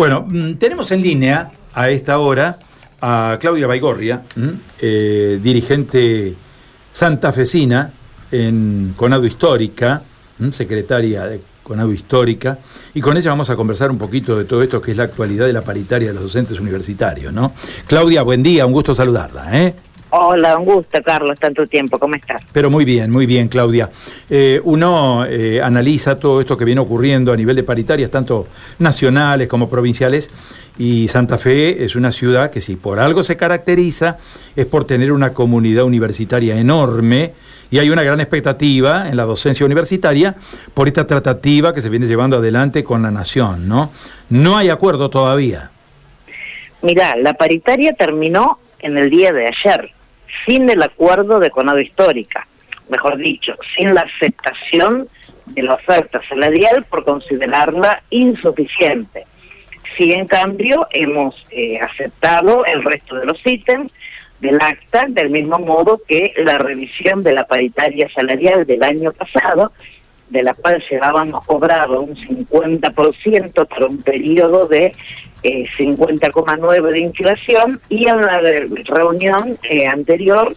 Bueno, mm, tenemos en línea a esta hora a Claudia Baigorria, eh, dirigente santafesina en Conado Histórica, secretaria de Conado Histórica, y con ella vamos a conversar un poquito de todo esto que es la actualidad de la paritaria de los docentes universitarios, ¿no? Claudia, buen día, un gusto saludarla, ¿eh? Hola, un gusto, Carlos, tanto tiempo, ¿cómo estás? Pero muy bien, muy bien, Claudia. Eh, uno eh, analiza todo esto que viene ocurriendo a nivel de paritarias, tanto nacionales como provinciales, y Santa Fe es una ciudad que si por algo se caracteriza es por tener una comunidad universitaria enorme, y hay una gran expectativa en la docencia universitaria por esta tratativa que se viene llevando adelante con la nación, ¿no? No hay acuerdo todavía. Mira, la paritaria terminó en el día de ayer sin el acuerdo de Conado Histórica, mejor dicho, sin la aceptación de la oferta salarial por considerarla insuficiente. Sí, en cambio, hemos eh, aceptado el resto de los ítems del acta, del mismo modo que la revisión de la paritaria salarial del año pasado, de la cual llevábamos cobrado un 50% para un periodo de 50,9 eh, de inflación y en la reunión eh, anterior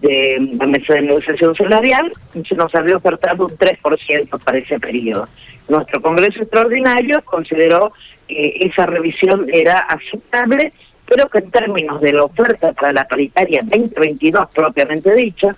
de la mesa de negociación salarial se nos había ofertado un 3% para ese periodo. Nuestro Congreso Extraordinario consideró que esa revisión era aceptable, pero que en términos de la oferta para la paritaria 2022 propiamente dicha,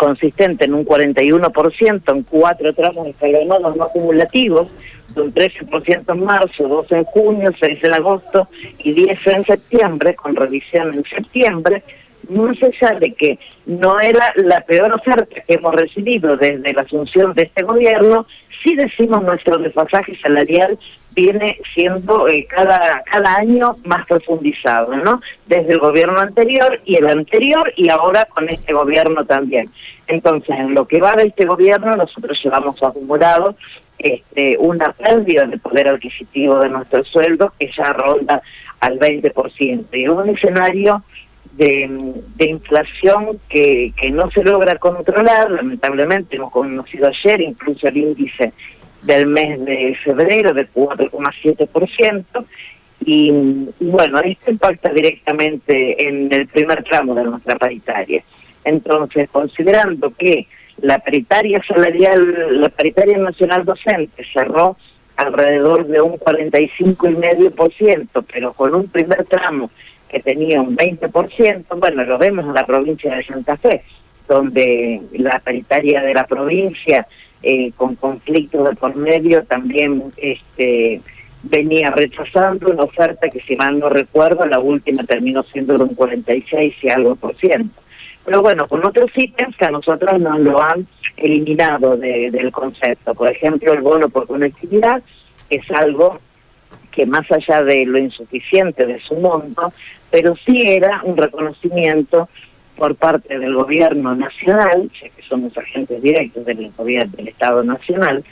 consistente en un 41% en cuatro tramos escalonados no acumulativos, un 13% en marzo, 12 en junio, 6 en agosto y 10 en septiembre, con revisión en septiembre, más allá de que no era la peor oferta que hemos recibido desde la asunción de este gobierno, sí decimos nuestro desfasaje salarial viene siendo eh, cada, cada año más profundizado, ¿no? Desde el gobierno anterior y el anterior y ahora con este gobierno también. Entonces, en lo que va de este gobierno, nosotros llevamos acumulado este, una pérdida de poder adquisitivo de nuestro sueldo que ya ronda al 20%. Y un escenario de, inflación que, que no se logra controlar, lamentablemente hemos conocido ayer incluso el índice del mes de febrero de 4,7%, y, y bueno, esto impacta directamente en el primer tramo de nuestra paritaria. Entonces, considerando que la paritaria salarial, la paritaria nacional docente cerró alrededor de un 45,5%, pero con un primer tramo que tenía un 20%, bueno, lo vemos en la provincia de Santa Fe, donde la paritaria de la provincia, eh, con conflictos de por medio, también este venía rechazando una oferta que, si mal no recuerdo, la última terminó siendo de un 46 y algo por ciento. Pero bueno, con otros ítems que a nosotros nos lo han eliminado del concepto. Por ejemplo, el bono por conectividad es algo que más allá de lo insuficiente de su monto, pero sí era un reconocimiento por parte del gobierno nacional, ya que somos agentes directos del gobierno del Estado Nacional,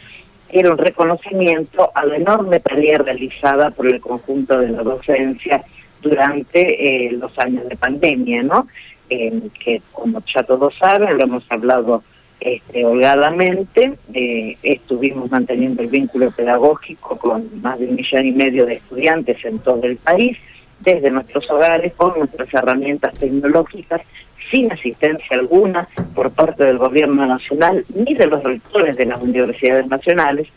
era un reconocimiento a la enorme tarea realizada por el conjunto de la docencia durante eh, los años de pandemia, ¿no? que como ya todos saben, lo hemos hablado este, holgadamente, eh, estuvimos manteniendo el vínculo pedagógico con más de un millón y medio de estudiantes en todo el país, desde nuestros hogares, con nuestras herramientas tecnológicas, sin asistencia alguna por parte del gobierno nacional ni de los rectores de las universidades nacionales,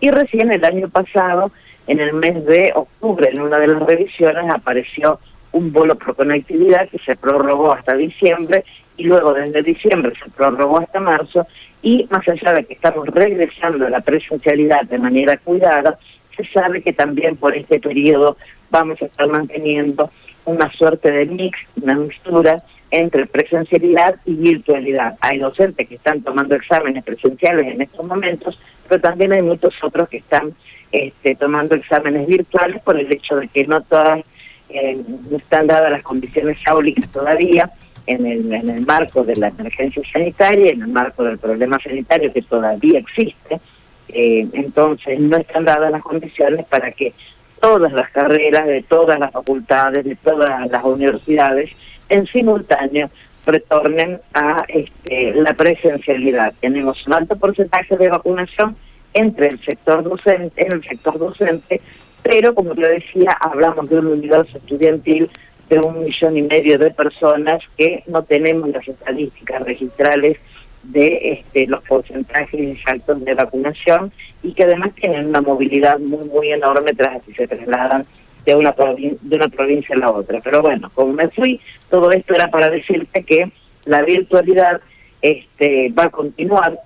y recién el año pasado, en el mes de octubre, en una de las revisiones, apareció un bolo por conectividad que se prorrogó hasta diciembre y luego desde diciembre se prorrogó hasta marzo y más allá de que estamos regresando a la presencialidad de manera cuidada, se sabe que también por este periodo vamos a estar manteniendo una suerte de mix, una mixtura entre presencialidad y virtualidad. Hay docentes que están tomando exámenes presenciales en estos momentos, pero también hay muchos otros que están este, tomando exámenes virtuales por el hecho de que no todas eh, están dadas las condiciones áulicas todavía en el, en el marco de la emergencia sanitaria, en el marco del problema sanitario que todavía existe, eh, entonces no están dadas las condiciones para que todas las carreras de todas las facultades, de todas las universidades, en simultáneo retornen a este, la presencialidad. Tenemos un alto porcentaje de vacunación entre el sector docente, en el sector docente, pero como te decía, hablamos de un universo estudiantil de un millón y medio de personas que no tenemos las estadísticas registrales de este, los porcentajes exactos de vacunación y que además tienen una movilidad muy muy enorme tras si se trasladan de una, de una provincia a la otra. Pero bueno, como me fui, todo esto era para decirte que la virtualidad este, va a continuar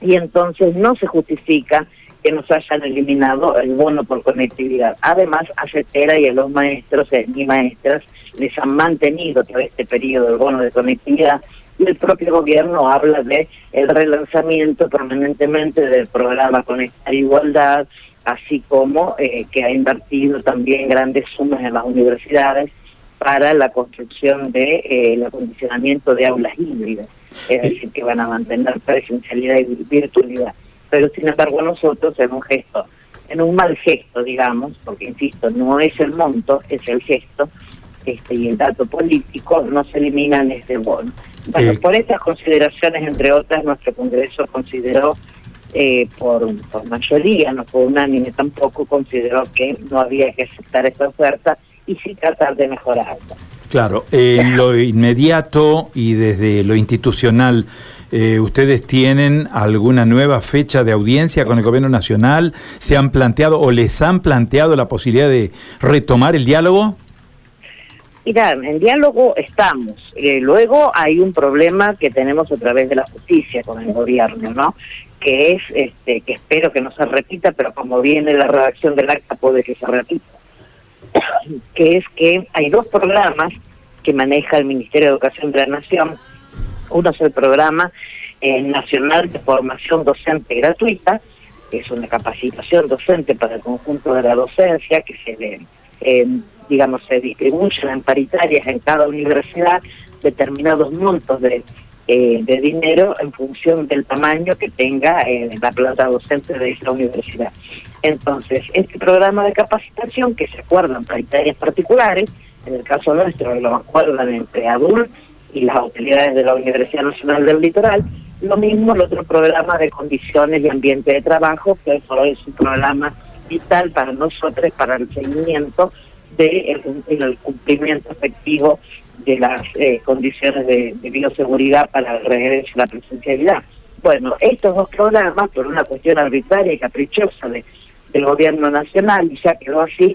y entonces no se justifica que nos hayan eliminado el bono por conectividad. Además, a CETERA y a los maestros y maestras les han mantenido todo este periodo el bono de conectividad y el propio gobierno habla de el relanzamiento permanentemente del programa Conectar Igualdad, así como eh, que ha invertido también grandes sumas en las universidades para la construcción de eh, el acondicionamiento de aulas híbridas, es decir, que van a mantener presencialidad y virtualidad. Pero sin embargo nosotros en un gesto, en un mal gesto, digamos, porque insisto, no es el monto, es el gesto, este, y el dato político, no se eliminan este bono. Bueno, por estas consideraciones, entre otras, nuestro Congreso consideró, eh, por, mayoría, no por unánime tampoco, consideró que no había que aceptar esta oferta y sí tratar de mejorarla. Claro, en lo inmediato y desde lo institucional, eh, ¿ustedes tienen alguna nueva fecha de audiencia con el Gobierno Nacional? ¿Se han planteado o les han planteado la posibilidad de retomar el diálogo? Mira, en diálogo estamos. Eh, luego hay un problema que tenemos a través de la justicia con el gobierno, ¿no? Que es, este, que espero que no se repita, pero como viene la redacción del acta puede que se repita. que es que hay dos programas que maneja el Ministerio de Educación de la Nación. Uno es el programa eh, nacional de formación docente gratuita, que es una capacitación docente para el conjunto de la docencia que se le eh, digamos, se distribuyen en paritarias en cada universidad determinados montos de, eh, dinero en función del tamaño que tenga la plata docente de esa universidad. Entonces, este programa de capacitación que se acuerdan paritarias particulares, en el caso nuestro lo acuerdan entre ADUL y las autoridades de la Universidad Nacional del Litoral, lo mismo el otro programa de condiciones y ambiente de trabajo, que es un programa vital para nosotros, para el seguimiento de el, cumplimiento efectivo de las eh, condiciones de, bioseguridad para el regreso a la presencialidad. Bueno, estos dos programas, por una cuestión arbitraria y caprichosa de, del gobierno nacional, y ya quedó así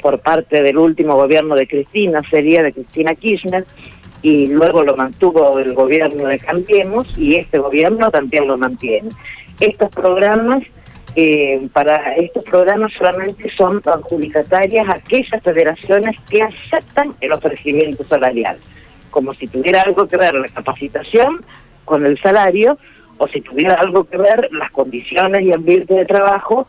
por parte del último gobierno de Cristina, sería de Cristina Kirchner, y luego lo mantuvo el gobierno de Cambiemos, y este gobierno también lo mantiene. Estos programas eh, para estos programas solamente son adjudicatarias aquellas federaciones que aceptan el ofrecimiento salarial, como si tuviera algo que ver la capacitación con el salario o si tuviera algo que ver las condiciones y ambiente de trabajo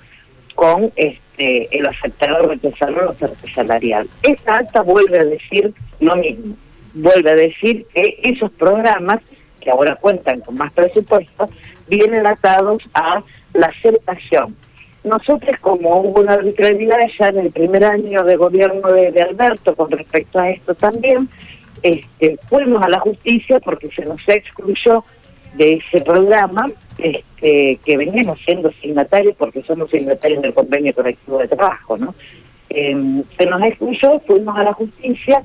con este el aceptar o rechazar la oferta salarial. Esta acta vuelve a decir lo mismo, vuelve a decir que esos programas que ahora cuentan con más presupuesto vienen atados a la aceptación. Nosotros, como hubo una arbitrariedad ya en el primer año de gobierno de, Alberto con respecto a esto también, este, fuimos a la justicia porque se nos excluyó de ese programa este, que venimos siendo signatarios porque somos signatarios del convenio colectivo de trabajo, ¿no? Em, se nos excluyó, fuimos a la justicia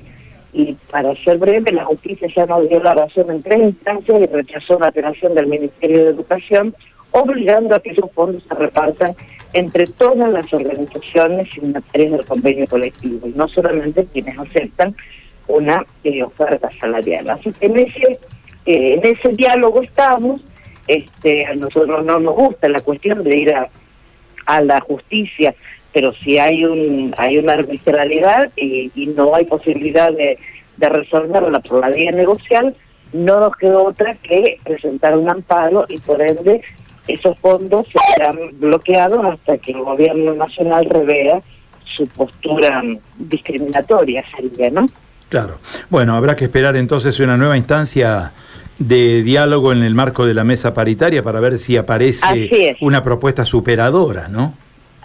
y para ser breve, la justicia ya nos dio la razón en tres instancias y rechazó la apelación del Ministerio de Educación obligando a que esos fondos se repartan entre todas las organizaciones signatarias del convenio colectivo y no solamente quienes aceptan una eh, oferta salarial. Así que en ese, eh, en ese diálogo estamos, este, a nosotros no nos gusta la cuestión de ir a, a la justicia, pero si hay un hay una arbitrariedad y, y no hay posibilidad de, de resolverla por la vía negocial, no nos queda otra que presentar un amparo y por ende esos fondos serán bloqueados hasta que el gobierno nacional revea su postura discriminatoria, sería, ¿no? Claro. Bueno, habrá que esperar entonces una nueva instancia de diálogo en el marco de la mesa paritaria para ver si aparece una propuesta superadora, ¿no?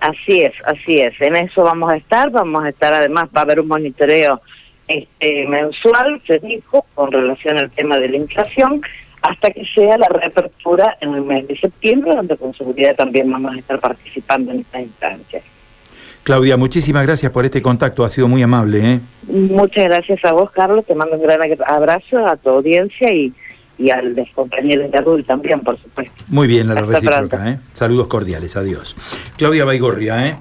Así es, así es. En eso vamos a estar, vamos a estar además, va a haber un monitoreo este, mensual, se dijo, con relación al tema de la inflación hasta que sea la reapertura en el mes de septiembre, donde con seguridad también vamos a estar participando en esta instancia. Claudia, muchísimas gracias por este contacto, ha sido muy amable. ¿eh? Muchas gracias a vos, Carlos, te mando un gran abrazo a tu audiencia y, y al compañeros de Arul también, por supuesto. Muy bien, a la recíproca. ¿eh? Saludos cordiales, adiós. Claudia Baigorria, ¿eh?